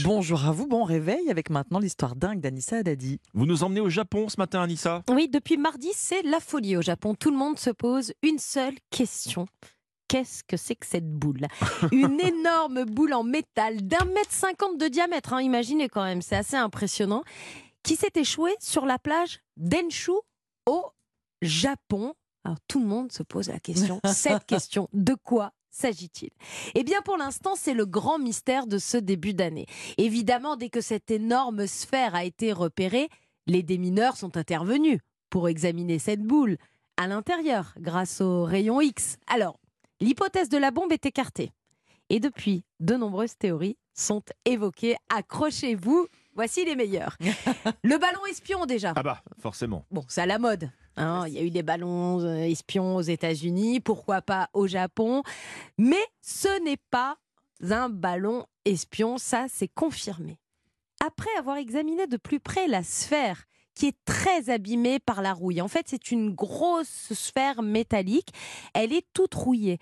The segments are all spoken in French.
Bonjour à vous, bon réveil avec maintenant l'histoire dingue d'Anissa Haddadi. Vous nous emmenez au Japon ce matin, Anissa? Oui, depuis mardi, c'est la folie au Japon. Tout le monde se pose une seule question. Qu'est-ce que c'est que cette boule? Une énorme boule en métal d'un mètre cinquante de diamètre, hein, imaginez quand même, c'est assez impressionnant, qui s'est échouée sur la plage d'Enshu au Japon. Alors tout le monde se pose la question, cette question, de quoi s'agit-il? Eh bien, pour l'instant, c'est le grand mystère de ce début d'année. Évidemment, dès que cette énorme sphère a été repérée, les démineurs sont intervenus pour examiner cette boule à l'intérieur grâce aux rayons X. Alors, l'hypothèse de la bombe est écartée. Et depuis, de nombreuses théories sont évoquées. Accrochez-vous, voici les meilleures. Le ballon espion déjà. Ah bah, forcément. Bon, c'est à la mode. Hein. Il y a eu des ballons euh, espions aux États-Unis, pourquoi pas au Japon. Mais ce n'est pas un ballon espion, ça c'est confirmé. Après avoir examiné de plus près la sphère, qui est très abîmée par la rouille, en fait c'est une grosse sphère métallique, elle est toute rouillée.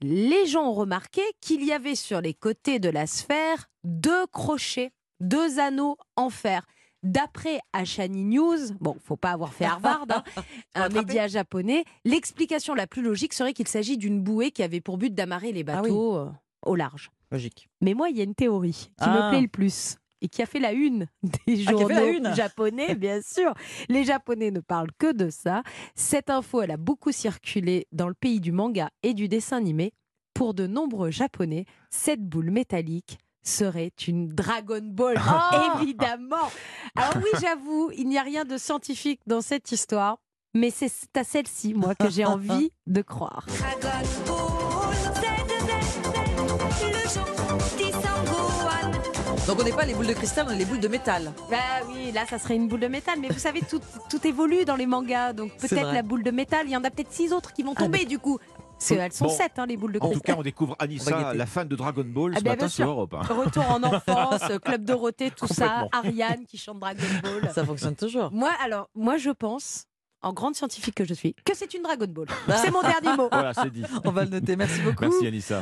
Les gens ont remarqué qu'il y avait sur les côtés de la sphère deux crochets, deux anneaux en fer. D'après Ashani News, bon, faut pas avoir fait Harvard, hein, un média japonais, l'explication la plus logique serait qu'il s'agit d'une bouée qui avait pour but d'amarrer les Ah oui. bateaux euh, au large. Logique. Mais moi, il y a une théorie qui Ah. me plaît le plus et qui a fait la une des Ah, journaux une japonais, bien sûr. Les Japonais ne parlent que de ça. Cette info, elle a beaucoup circulé dans le pays du manga et du dessin animé. Pour de nombreux Japonais, cette boule métallique serait une Dragon Ball, Ah. évidemment. Alors oui, j'avoue, il n'y a rien de scientifique dans cette histoire, mais c'est à celle-ci, moi, que j'ai envie de croire. Donc on n'est pas les boules de cristal, on est les boules de métal. Bah oui, là, ça serait une boule de métal. Mais vous savez, tout, tout évolue dans les mangas. Donc peut-être la boule de métal, il y en a peut-être six autres qui vont Ah, tomber du coup. Parce qu'elles sont Bon. sept, hein, les boules de En tout cristal. cas, on découvre Anissa, la fan de Dragon Ball, Ah ce bah, matin bien sur sûr. Europe. hein. Retour en enfance, Club Dorothée, tout ça. Ariane qui chante Dragon Ball. Ça fonctionne toujours. Moi, alors, moi, je pense, en grande scientifique que je suis, que c'est une Dragon Ball. Ah. C'est mon dernier mot. Voilà, c'est dit. On va le noter. Merci beaucoup. Merci Anissa.